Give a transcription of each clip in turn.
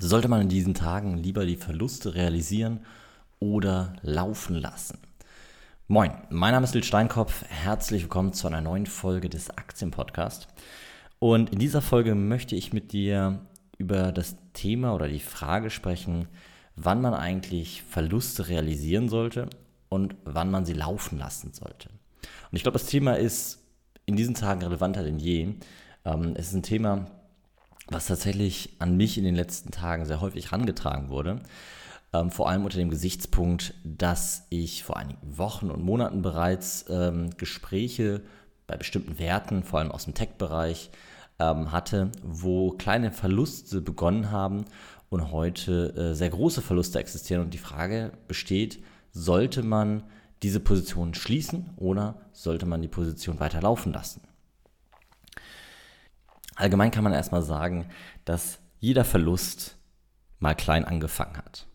Sollte man in diesen Tagen lieber die Verluste realisieren oder laufen lassen? Moin, mein Name ist Lil Steinkopf. Herzlich willkommen zu einer neuen Folge des Aktienpodcasts. Und in dieser Folge möchte ich mit dir über das Thema oder die Frage sprechen, wann man eigentlich Verluste realisieren sollte und wann man sie laufen lassen sollte. Und ich glaube, das Thema ist in diesen Tagen relevanter denn je. Ähm, es ist ein Thema, was tatsächlich an mich in den letzten Tagen sehr häufig herangetragen wurde. Ähm, vor allem unter dem Gesichtspunkt, dass ich vor einigen Wochen und Monaten bereits ähm, Gespräche bei bestimmten Werten, vor allem aus dem Tech-Bereich, ähm, hatte, wo kleine Verluste begonnen haben und heute äh, sehr große Verluste existieren. Und die Frage besteht, sollte man diese Position schließen oder sollte man die Position weiter laufen lassen? Allgemein kann man erstmal sagen, dass jeder Verlust mal klein angefangen hat.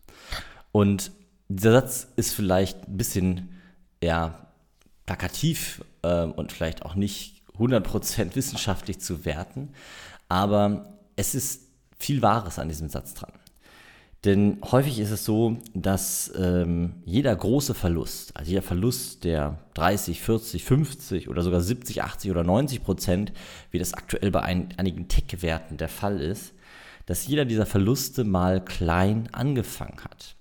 Und dieser Satz ist vielleicht ein bisschen ja, plakativ äh, und vielleicht auch nicht 100% wissenschaftlich zu werten, aber es ist viel Wahres an diesem Satz dran. Denn häufig ist es so, dass ähm, jeder große Verlust, also jeder Verlust der 30, 40, 50 oder sogar 70, 80 oder 90 Prozent, wie das aktuell bei ein, einigen Tech-Werten der Fall ist, dass jeder dieser Verluste mal klein angefangen hat.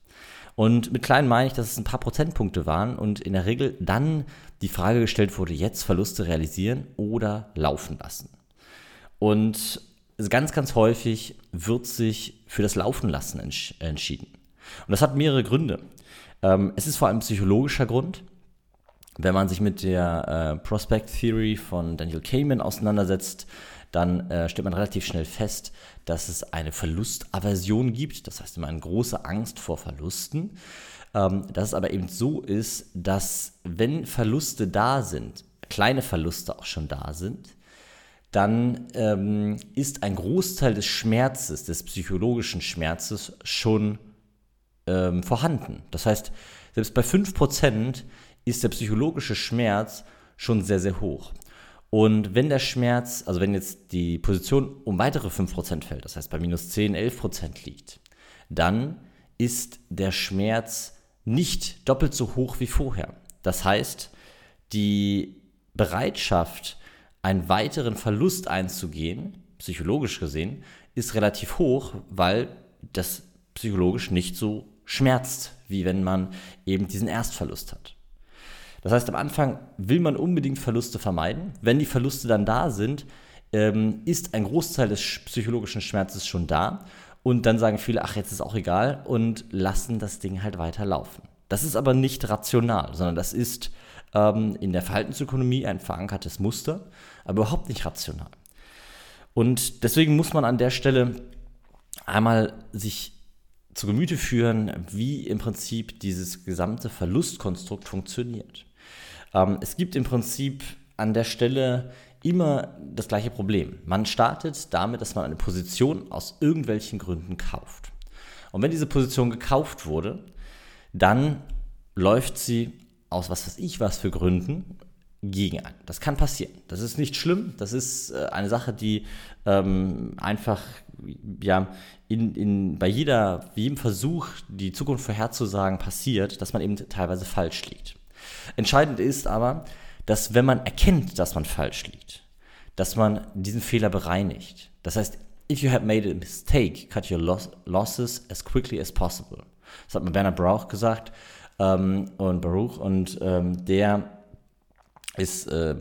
Und mit klein meine ich, dass es ein paar Prozentpunkte waren und in der Regel dann die Frage gestellt wurde, jetzt Verluste realisieren oder laufen lassen. Und ganz, ganz häufig wird sich für das Laufen lassen entsch entschieden. Und das hat mehrere Gründe. Ähm, es ist vor allem psychologischer Grund. Wenn man sich mit der äh, Prospect Theory von Daniel Kahneman auseinandersetzt, dann äh, stellt man relativ schnell fest, dass es eine Verlustaversion gibt. Das heißt immer eine große Angst vor Verlusten. Ähm, dass es aber eben so ist, dass wenn Verluste da sind, kleine Verluste auch schon da sind, dann ähm, ist ein Großteil des Schmerzes, des psychologischen Schmerzes schon ähm, vorhanden. Das heißt, selbst bei 5% ist der psychologische Schmerz schon sehr, sehr hoch. Und wenn der Schmerz, also wenn jetzt die Position um weitere 5% fällt, das heißt bei minus 10, 11% liegt, dann ist der Schmerz nicht doppelt so hoch wie vorher. Das heißt, die Bereitschaft, einen weiteren Verlust einzugehen, psychologisch gesehen, ist relativ hoch, weil das psychologisch nicht so schmerzt, wie wenn man eben diesen Erstverlust hat. Das heißt, am Anfang will man unbedingt Verluste vermeiden. Wenn die Verluste dann da sind, ähm, ist ein Großteil des psychologischen Schmerzes schon da. Und dann sagen viele, ach, jetzt ist auch egal und lassen das Ding halt weiterlaufen. Das ist aber nicht rational, sondern das ist ähm, in der Verhaltensökonomie ein verankertes Muster, aber überhaupt nicht rational. Und deswegen muss man an der Stelle einmal sich zu Gemüte führen, wie im Prinzip dieses gesamte Verlustkonstrukt funktioniert. Ähm, es gibt im Prinzip an der Stelle immer das gleiche Problem. Man startet damit, dass man eine Position aus irgendwelchen Gründen kauft. Und wenn diese Position gekauft wurde, dann läuft sie aus was weiß ich was für Gründen gegen einen. Das kann passieren. Das ist nicht schlimm. Das ist äh, eine Sache, die ähm, einfach ja, in, in, bei jeder, jedem Versuch, die Zukunft vorherzusagen, passiert, dass man eben teilweise falsch liegt. Entscheidend ist aber, dass wenn man erkennt, dass man falsch liegt, dass man diesen Fehler bereinigt. Das heißt, if you have made a mistake, cut your loss losses as quickly as possible. Das hat mir Bernard Brauch gesagt ähm, und Baruch und ähm, der ist äh,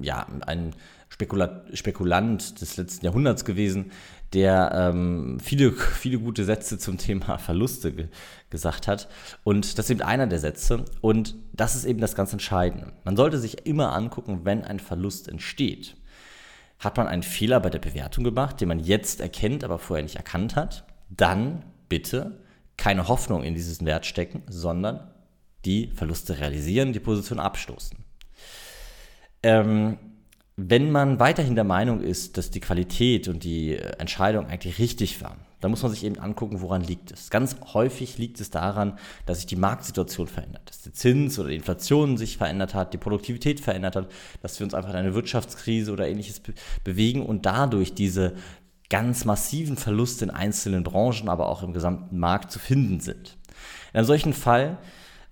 ja ein Spekula Spekulant des letzten Jahrhunderts gewesen, der ähm, viele, viele gute Sätze zum Thema Verluste ge gesagt hat. Und das ist eben einer der Sätze. Und das ist eben das ganz Entscheidende. Man sollte sich immer angucken, wenn ein Verlust entsteht. Hat man einen Fehler bei der Bewertung gemacht, den man jetzt erkennt, aber vorher nicht erkannt hat, dann bitte keine Hoffnung in diesen Wert stecken, sondern die Verluste realisieren, die Position abstoßen. Ähm, wenn man weiterhin der Meinung ist, dass die Qualität und die Entscheidung eigentlich richtig war, dann muss man sich eben angucken, woran liegt es. Ganz häufig liegt es daran, dass sich die Marktsituation verändert, dass der Zins oder die Inflation sich verändert hat, die Produktivität verändert hat, dass wir uns einfach in eine Wirtschaftskrise oder ähnliches be bewegen und dadurch diese ganz massiven Verluste in einzelnen Branchen, aber auch im gesamten Markt zu finden sind. In einem solchen Fall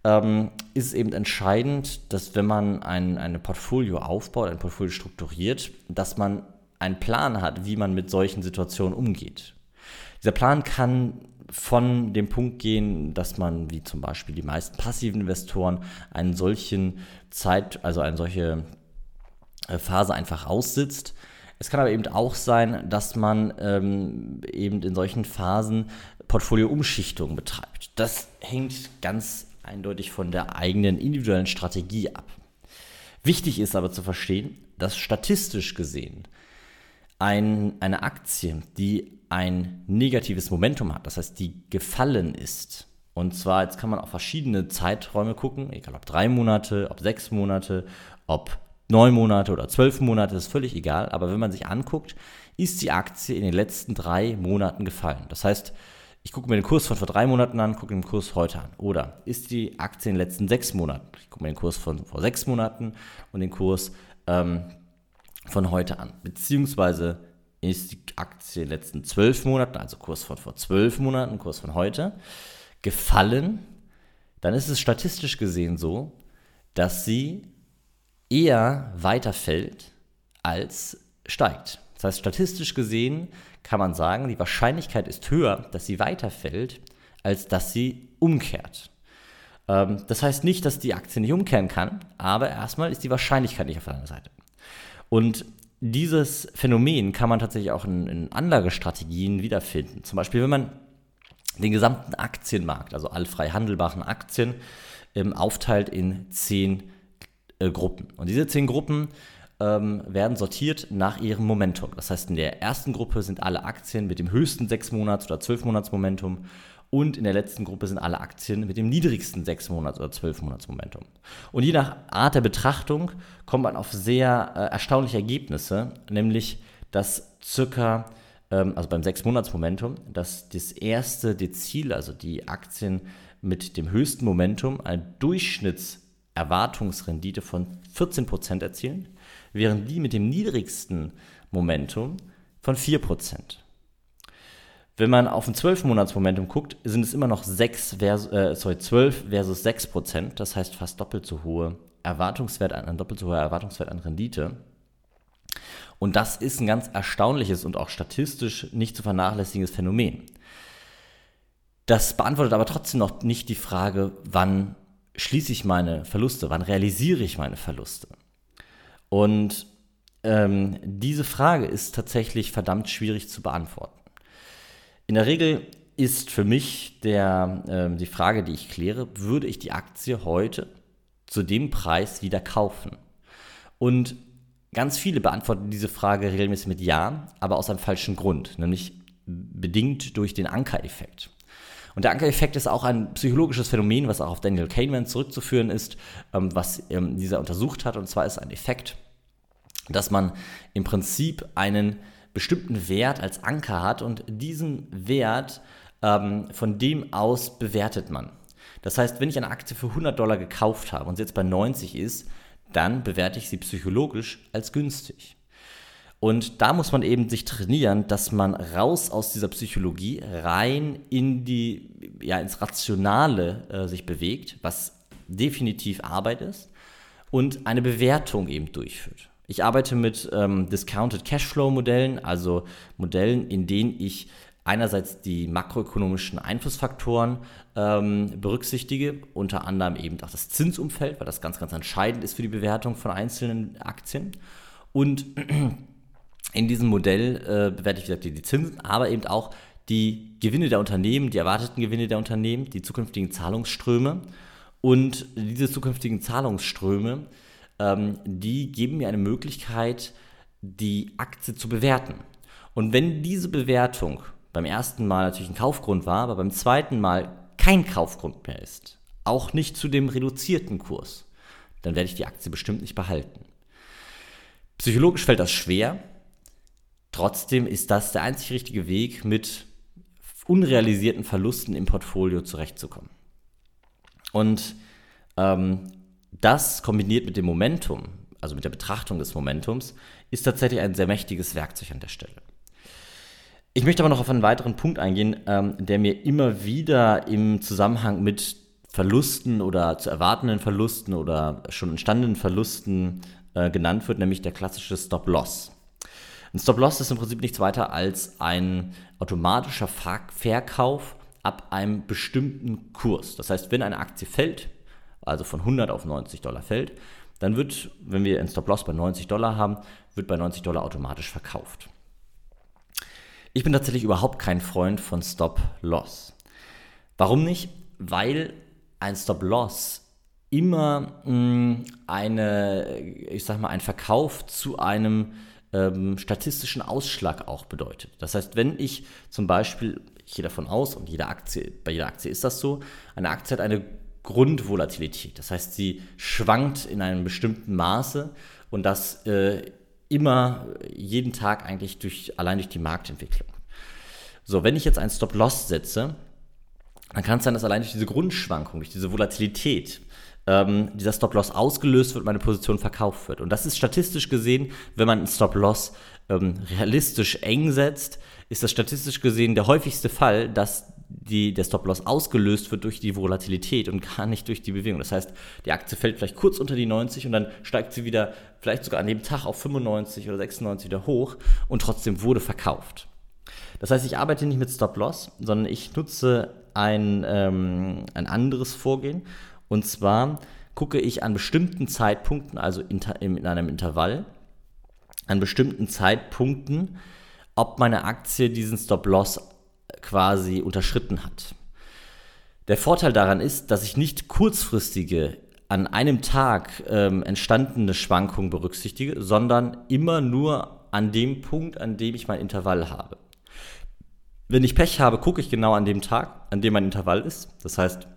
ähm, ist es eben entscheidend, dass wenn man ein, ein Portfolio aufbaut, ein Portfolio strukturiert, dass man einen Plan hat, wie man mit solchen Situationen umgeht. Dieser Plan kann von dem Punkt gehen, dass man, wie zum Beispiel die meisten passiven Investoren, einen solchen Zeit, also eine solche äh, Phase einfach aussitzt. Es kann aber eben auch sein, dass man ähm, eben in solchen Phasen Portfolio-Umschichtungen betreibt. Das hängt ganz eindeutig von der eigenen individuellen Strategie ab. Wichtig ist aber zu verstehen, dass statistisch gesehen ein, eine Aktie, die ein negatives Momentum hat, das heißt, die gefallen ist, und zwar, jetzt kann man auf verschiedene Zeiträume gucken, egal ob drei Monate, ob sechs Monate, ob neun Monate oder zwölf Monate, ist völlig egal. Aber wenn man sich anguckt, ist die Aktie in den letzten drei Monaten gefallen. Das heißt, ich gucke mir den Kurs von vor drei Monaten an, gucke den Kurs heute an. Oder ist die Aktie in den letzten sechs Monaten? Ich gucke mir den Kurs von vor sechs Monaten und den Kurs ähm, von heute an. Beziehungsweise ist die Aktie in den letzten zwölf Monaten, also Kurs von vor zwölf Monaten, Kurs von heute, gefallen, dann ist es statistisch gesehen so, dass sie eher weiterfällt als steigt. Das heißt, statistisch gesehen kann man sagen, die Wahrscheinlichkeit ist höher, dass sie weiterfällt, als dass sie umkehrt. Ähm, das heißt nicht, dass die Aktie nicht umkehren kann, aber erstmal ist die Wahrscheinlichkeit nicht auf der anderen Seite. Und dieses Phänomen kann man tatsächlich auch in, in Anlagestrategien wiederfinden. Zum Beispiel, wenn man den gesamten Aktienmarkt, also alle frei handelbaren Aktien, ähm, aufteilt in zehn äh, Gruppen. Und diese zehn Gruppen ähm, werden sortiert nach ihrem Momentum. Das heißt, in der ersten Gruppe sind alle Aktien mit dem höchsten 6 Monats- oder 12 Monats Momentum und in der letzten Gruppe sind alle Aktien mit dem niedrigsten 6 Monats- oder 12 Monats Momentum. Und je nach Art der Betrachtung kommt man auf sehr äh, erstaunliche Ergebnisse, nämlich dass circa ähm, also beim 6-Monats-Momentum, dass das erste Dezil, also die Aktien mit dem höchsten Momentum, eine Durchschnittserwartungsrendite von 14% erzielen, während die mit dem niedrigsten Momentum von 4%. Wenn man auf ein 12-Monats-Momentum guckt, sind es immer noch 6 vers äh, sorry, 12 versus 6%, das heißt fast doppelt so hohe Erwartungswert an, doppelt so hoher Erwartungswert an Rendite. Und das ist ein ganz erstaunliches und auch statistisch nicht zu vernachlässigendes Phänomen. Das beantwortet aber trotzdem noch nicht die Frage, wann schließe ich meine Verluste, wann realisiere ich meine Verluste. Und ähm, diese Frage ist tatsächlich verdammt schwierig zu beantworten. In der Regel ist für mich der, äh, die Frage, die ich kläre, würde ich die Aktie heute zu dem Preis wieder kaufen? Und Ganz viele beantworten diese Frage regelmäßig mit Ja, aber aus einem falschen Grund, nämlich bedingt durch den Ankereffekt. Und der Ankereffekt ist auch ein psychologisches Phänomen, was auch auf Daniel Kahneman zurückzuführen ist, ähm, was ähm, dieser untersucht hat. Und zwar ist ein Effekt, dass man im Prinzip einen bestimmten Wert als Anker hat und diesen Wert ähm, von dem aus bewertet man. Das heißt, wenn ich eine Aktie für 100 Dollar gekauft habe und sie jetzt bei 90 ist, dann bewerte ich sie psychologisch als günstig. Und da muss man eben sich trainieren, dass man raus aus dieser Psychologie rein in die, ja, ins Rationale äh, sich bewegt, was definitiv Arbeit ist, und eine Bewertung eben durchführt. Ich arbeite mit ähm, Discounted Cashflow Modellen, also Modellen, in denen ich einerseits die makroökonomischen Einflussfaktoren ähm, berücksichtige, unter anderem eben auch das Zinsumfeld, weil das ganz, ganz entscheidend ist für die Bewertung von einzelnen Aktien. Und in diesem Modell äh, bewerte ich wie gesagt, die Zinsen, aber eben auch die Gewinne der Unternehmen, die erwarteten Gewinne der Unternehmen, die zukünftigen Zahlungsströme. Und diese zukünftigen Zahlungsströme, ähm, die geben mir eine Möglichkeit, die Aktie zu bewerten. Und wenn diese Bewertung beim ersten Mal natürlich ein Kaufgrund war, aber beim zweiten Mal kein Kaufgrund mehr ist, auch nicht zu dem reduzierten Kurs, dann werde ich die Aktie bestimmt nicht behalten. Psychologisch fällt das schwer, trotzdem ist das der einzig richtige Weg, mit unrealisierten Verlusten im Portfolio zurechtzukommen. Und ähm, das kombiniert mit dem Momentum, also mit der Betrachtung des Momentums, ist tatsächlich ein sehr mächtiges Werkzeug an der Stelle. Ich möchte aber noch auf einen weiteren Punkt eingehen, ähm, der mir immer wieder im Zusammenhang mit Verlusten oder zu erwartenden Verlusten oder schon entstandenen Verlusten äh, genannt wird, nämlich der klassische Stop-Loss. Ein Stop-Loss ist im Prinzip nichts weiter als ein automatischer Verkauf ab einem bestimmten Kurs. Das heißt, wenn eine Aktie fällt, also von 100 auf 90 Dollar fällt, dann wird, wenn wir einen Stop-Loss bei 90 Dollar haben, wird bei 90 Dollar automatisch verkauft. Ich bin tatsächlich überhaupt kein Freund von Stop-Loss. Warum nicht? Weil ein Stop-Loss immer mh, mm, eine, ich sag mal, ein Verkauf zu einem ähm, statistischen Ausschlag auch bedeutet. Das heißt, wenn ich zum Beispiel, ich gehe davon aus, und jede Aktie, bei jeder Aktie ist das so, eine Aktie hat eine Grundvolatilität. Das heißt, sie schwankt in einem bestimmten Maße und das äh, immer jeden Tag eigentlich durch, allein durch die Marktentwicklung. So, wenn ich jetzt einen Stop-Loss setze, dann kann es sein, dass allein durch diese Grundschwankung, durch diese Volatilität, ähm, dieser Stop-Loss ausgelöst wird, meine Position verkauft wird. Und das ist statistisch gesehen, wenn man einen Stop-Loss ähm, realistisch eng setzt, ist das statistisch gesehen der häufigste Fall, dass die, der Stop-Loss ausgelöst wird durch die Volatilität und gar nicht durch die Bewegung. Das heißt, die Aktie fällt vielleicht kurz unter die 90 und dann steigt sie wieder, vielleicht sogar an dem Tag auf 95 oder 96 wieder hoch und trotzdem wurde verkauft. Das heißt, ich arbeite nicht mit Stop-Loss, sondern ich nutze ein, ähm, ein anderes Vorgehen. Und zwar gucke ich an bestimmten Zeitpunkten, also in, in einem Intervall, an bestimmten Zeitpunkten, ob meine Aktie diesen Stop-Loss quasi unterschritten hat. Der Vorteil daran ist, dass ich nicht kurzfristige, an einem Tag ähm, entstandene Schwankungen berücksichtige, sondern immer nur an dem Punkt, an dem ich mein Intervall habe. Wenn ich Pech habe, gucke ich genau an dem Tag, an dem mein Intervall ist. Das heißt,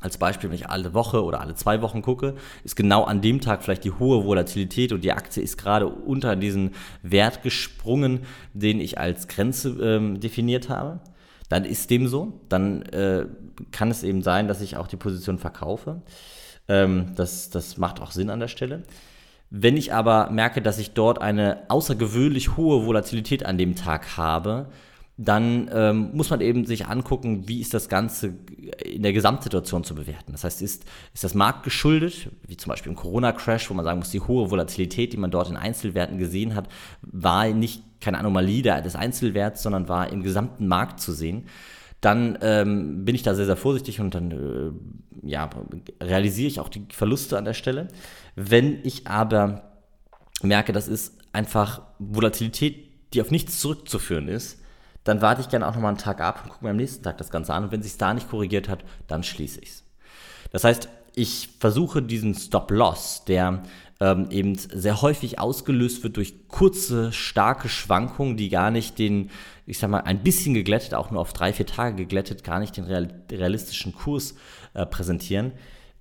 als Beispiel, wenn ich alle Woche oder alle zwei Wochen gucke, ist genau an dem Tag vielleicht die hohe Volatilität und die Aktie ist gerade unter diesen Wert gesprungen, den ich als Grenze ähm, definiert habe. Dann ist dem so. Dann äh, kann es eben sein, dass ich auch die Position verkaufe. Ähm, das, das macht auch Sinn an der Stelle. Wenn ich aber merke, dass ich dort eine außergewöhnlich hohe Volatilität an dem Tag habe, dann ähm, muss man eben sich angucken, wie ist das Ganze in der Gesamtsituation zu bewerten. Das heißt, ist, ist das Markt geschuldet, wie zum Beispiel im Corona-Crash, wo man sagen muss, die hohe Volatilität, die man dort in Einzelwerten gesehen hat, war nicht keine Anomalie des Einzelwerts, sondern war im gesamten Markt zu sehen. Dann ähm, bin ich da sehr, sehr vorsichtig und dann äh, ja, realisiere ich auch die Verluste an der Stelle. Wenn ich aber merke, das ist einfach Volatilität, die auf nichts zurückzuführen ist, dann warte ich gerne auch nochmal einen Tag ab und gucke mir am nächsten Tag das Ganze an. Und wenn sich da nicht korrigiert hat, dann schließe ich es. Das heißt, ich versuche diesen Stop-Loss, der ähm, eben sehr häufig ausgelöst wird durch kurze, starke Schwankungen, die gar nicht den, ich sag mal, ein bisschen geglättet, auch nur auf drei, vier Tage geglättet, gar nicht den realistischen Kurs äh, präsentieren,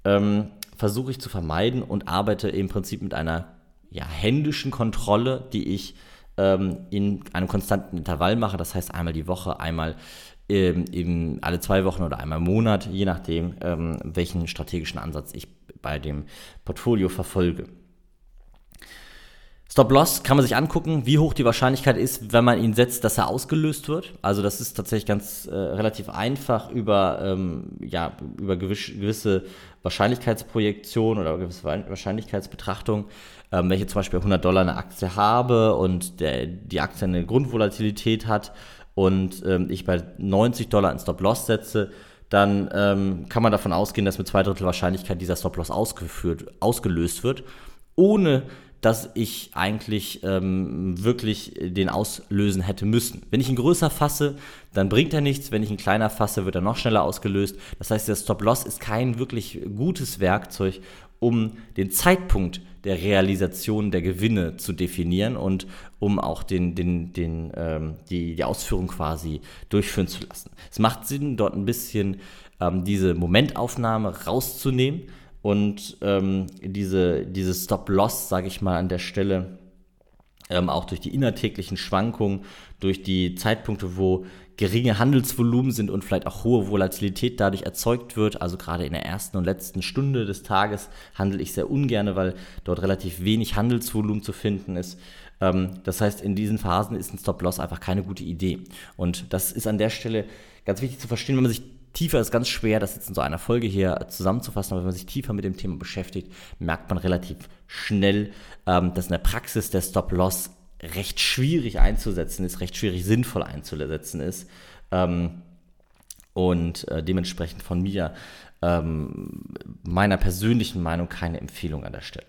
ähm, versuche ich zu vermeiden und arbeite im Prinzip mit einer ja, händischen Kontrolle, die ich ähm, in einem konstanten Intervall mache. Das heißt einmal die Woche, einmal ähm, eben alle zwei Wochen oder einmal im Monat, je nachdem, ähm, welchen strategischen Ansatz ich bei dem Portfolio verfolge. Stop-Loss kann man sich angucken, wie hoch die Wahrscheinlichkeit ist, wenn man ihn setzt, dass er ausgelöst wird. Also das ist tatsächlich ganz äh, relativ einfach über, ähm, ja, über gewisse Wahrscheinlichkeitsprojektion oder gewisse Wahrscheinlichkeitsbetrachtung ähm, wenn ich zum Beispiel 100 Dollar eine Aktie habe und der, die Aktie eine Grundvolatilität hat und ähm, ich bei 90 Dollar einen Stop-Loss setze, dann ähm, kann man davon ausgehen, dass mit zwei Drittel Wahrscheinlichkeit dieser Stop-Loss ausgelöst wird, ohne dass ich eigentlich ähm, wirklich den auslösen hätte müssen. Wenn ich ihn größer fasse, dann bringt er nichts. Wenn ich ihn kleiner fasse, wird er noch schneller ausgelöst. Das heißt, der Stop-Loss ist kein wirklich gutes Werkzeug, um den Zeitpunkt der Realisation der Gewinne zu definieren und um auch den, den, den, ähm, die, die Ausführung quasi durchführen zu lassen. Es macht Sinn, dort ein bisschen ähm, diese Momentaufnahme rauszunehmen und ähm, diese, diese Stop-Loss, sage ich mal, an der Stelle ähm, auch durch die innertäglichen Schwankungen, durch die Zeitpunkte, wo geringe Handelsvolumen sind und vielleicht auch hohe Volatilität dadurch erzeugt wird. Also gerade in der ersten und letzten Stunde des Tages handle ich sehr ungern, weil dort relativ wenig Handelsvolumen zu finden ist. Ähm, das heißt, in diesen Phasen ist ein Stop-Loss einfach keine gute Idee. Und das ist an der Stelle ganz wichtig zu verstehen, wenn man sich tiefer ist ganz schwer, das jetzt in so einer Folge hier zusammenzufassen, aber wenn man sich tiefer mit dem Thema beschäftigt, merkt man relativ schnell, ähm, dass in der Praxis der Stop-Loss recht schwierig einzusetzen ist, recht schwierig sinnvoll einzusetzen ist. Ähm, und äh, dementsprechend von mir, ähm, meiner persönlichen Meinung, keine Empfehlung an der Stelle.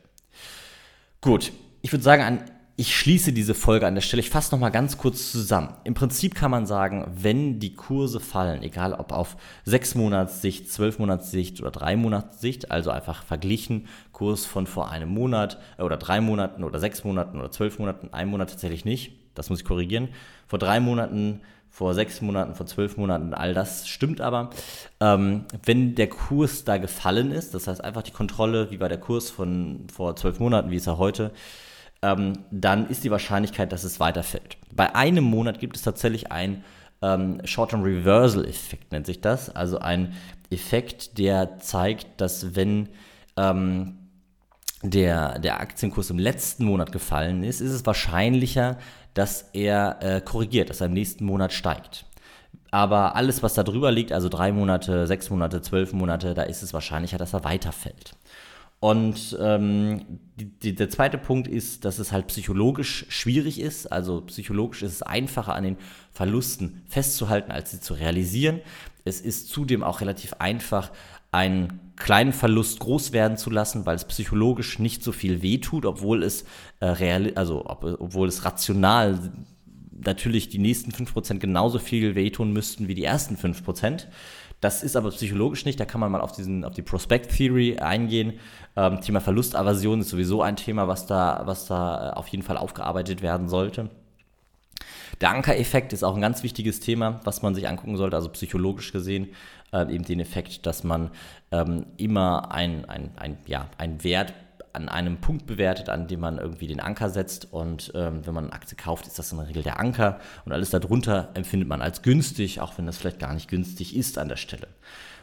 Gut, ich würde sagen, an ich schließe diese Folge an der Stelle. Ich fasse nochmal ganz kurz zusammen. Im Prinzip kann man sagen, wenn die Kurse fallen, egal ob auf 6 Monatssicht, 12 Monatssicht oder 3 Monatssicht, also einfach verglichen, Kurs von vor einem Monat äh, oder 3 Monaten oder 6 Monaten oder 12 Monaten, ein Monat tatsächlich nicht, das muss ich korrigieren. Vor 3 Monaten, vor 6 Monaten, vor 12 Monaten, all das stimmt aber. Ähm, wenn der Kurs da gefallen ist, das heißt einfach die Kontrolle, wie war der Kurs von vor 12 Monaten, wie ist er heute, ähm, dann ist die Wahrscheinlichkeit, dass es weiterfällt. Bei einem Monat gibt es tatsächlich ein ähm, Short-Term Reversal-Effekt, nennt sich das. Also ein Effekt, der zeigt, dass wenn ähm, der, der Aktienkurs im letzten Monat gefallen ist, ist es wahrscheinlicher, dass er äh, korrigiert, dass er im nächsten Monat steigt. Aber alles, was da drüber liegt, also drei Monate, sechs Monate, zwölf Monate, da ist es wahrscheinlicher, dass er weiterfällt. Und ähm, die, die, der zweite Punkt ist, dass es halt psychologisch schwierig ist. Also psychologisch ist es einfacher an den Verlusten festzuhalten, als sie zu realisieren. Es ist zudem auch relativ einfach, einen kleinen Verlust groß werden zu lassen, weil es psychologisch nicht so viel wehtut, obwohl es äh, real, also ob, obwohl es rational natürlich die nächsten 5% genauso viel wehtun müssten wie die ersten 5%. Das ist aber psychologisch nicht, da kann man mal auf, diesen, auf die Prospect Theory eingehen. Ähm, Thema Verlustaversion ist sowieso ein Thema, was da, was da äh, auf jeden Fall aufgearbeitet werden sollte. Der Ankereffekt ist auch ein ganz wichtiges Thema, was man sich angucken sollte, also psychologisch gesehen, äh, eben den Effekt, dass man ähm, immer ein, ein, ein, ja, ein Wert an einem Punkt bewertet, an dem man irgendwie den Anker setzt. Und ähm, wenn man eine Aktie kauft, ist das in der Regel der Anker. Und alles darunter empfindet man als günstig, auch wenn das vielleicht gar nicht günstig ist an der Stelle.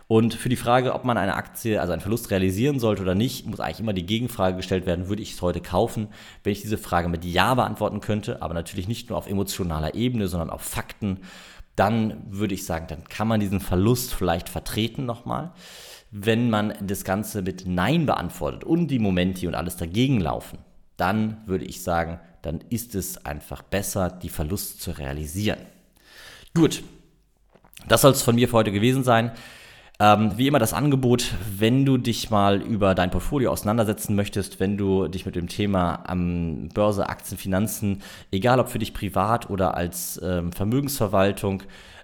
Und für die Frage, ob man eine Aktie, also einen Verlust realisieren sollte oder nicht, muss eigentlich immer die Gegenfrage gestellt werden, würde ich es heute kaufen? Wenn ich diese Frage mit Ja beantworten könnte, aber natürlich nicht nur auf emotionaler Ebene, sondern auf Fakten, dann würde ich sagen, dann kann man diesen Verlust vielleicht vertreten nochmal. Wenn man das Ganze mit Nein beantwortet und die Momenti und alles dagegen laufen, dann würde ich sagen, dann ist es einfach besser, die Verlust zu realisieren. Gut, das soll es von mir für heute gewesen sein. Ähm, wie immer das Angebot, wenn du dich mal über dein Portfolio auseinandersetzen möchtest, wenn du dich mit dem Thema ähm, Börse, Aktien, Finanzen, egal ob für dich privat oder als ähm, Vermögensverwaltung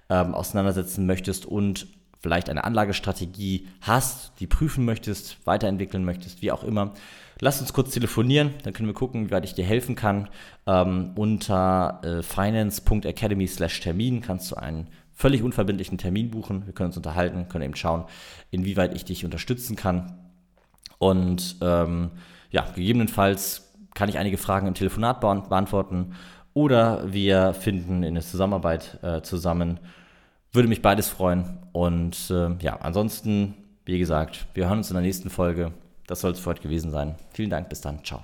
ähm, auseinandersetzen möchtest und vielleicht eine Anlagestrategie hast, die prüfen möchtest, weiterentwickeln möchtest, wie auch immer, lass uns kurz telefonieren, dann können wir gucken, wie weit ich dir helfen kann. Ähm, unter äh, finance.academy/termin kannst du einen völlig unverbindlichen Termin buchen. Wir können uns unterhalten, können eben schauen, inwieweit ich dich unterstützen kann. Und ähm, ja, gegebenenfalls kann ich einige Fragen im Telefonat beantworten oder wir finden in der Zusammenarbeit äh, zusammen würde mich beides freuen. Und äh, ja, ansonsten, wie gesagt, wir hören uns in der nächsten Folge. Das soll es für heute gewesen sein. Vielen Dank, bis dann. Ciao.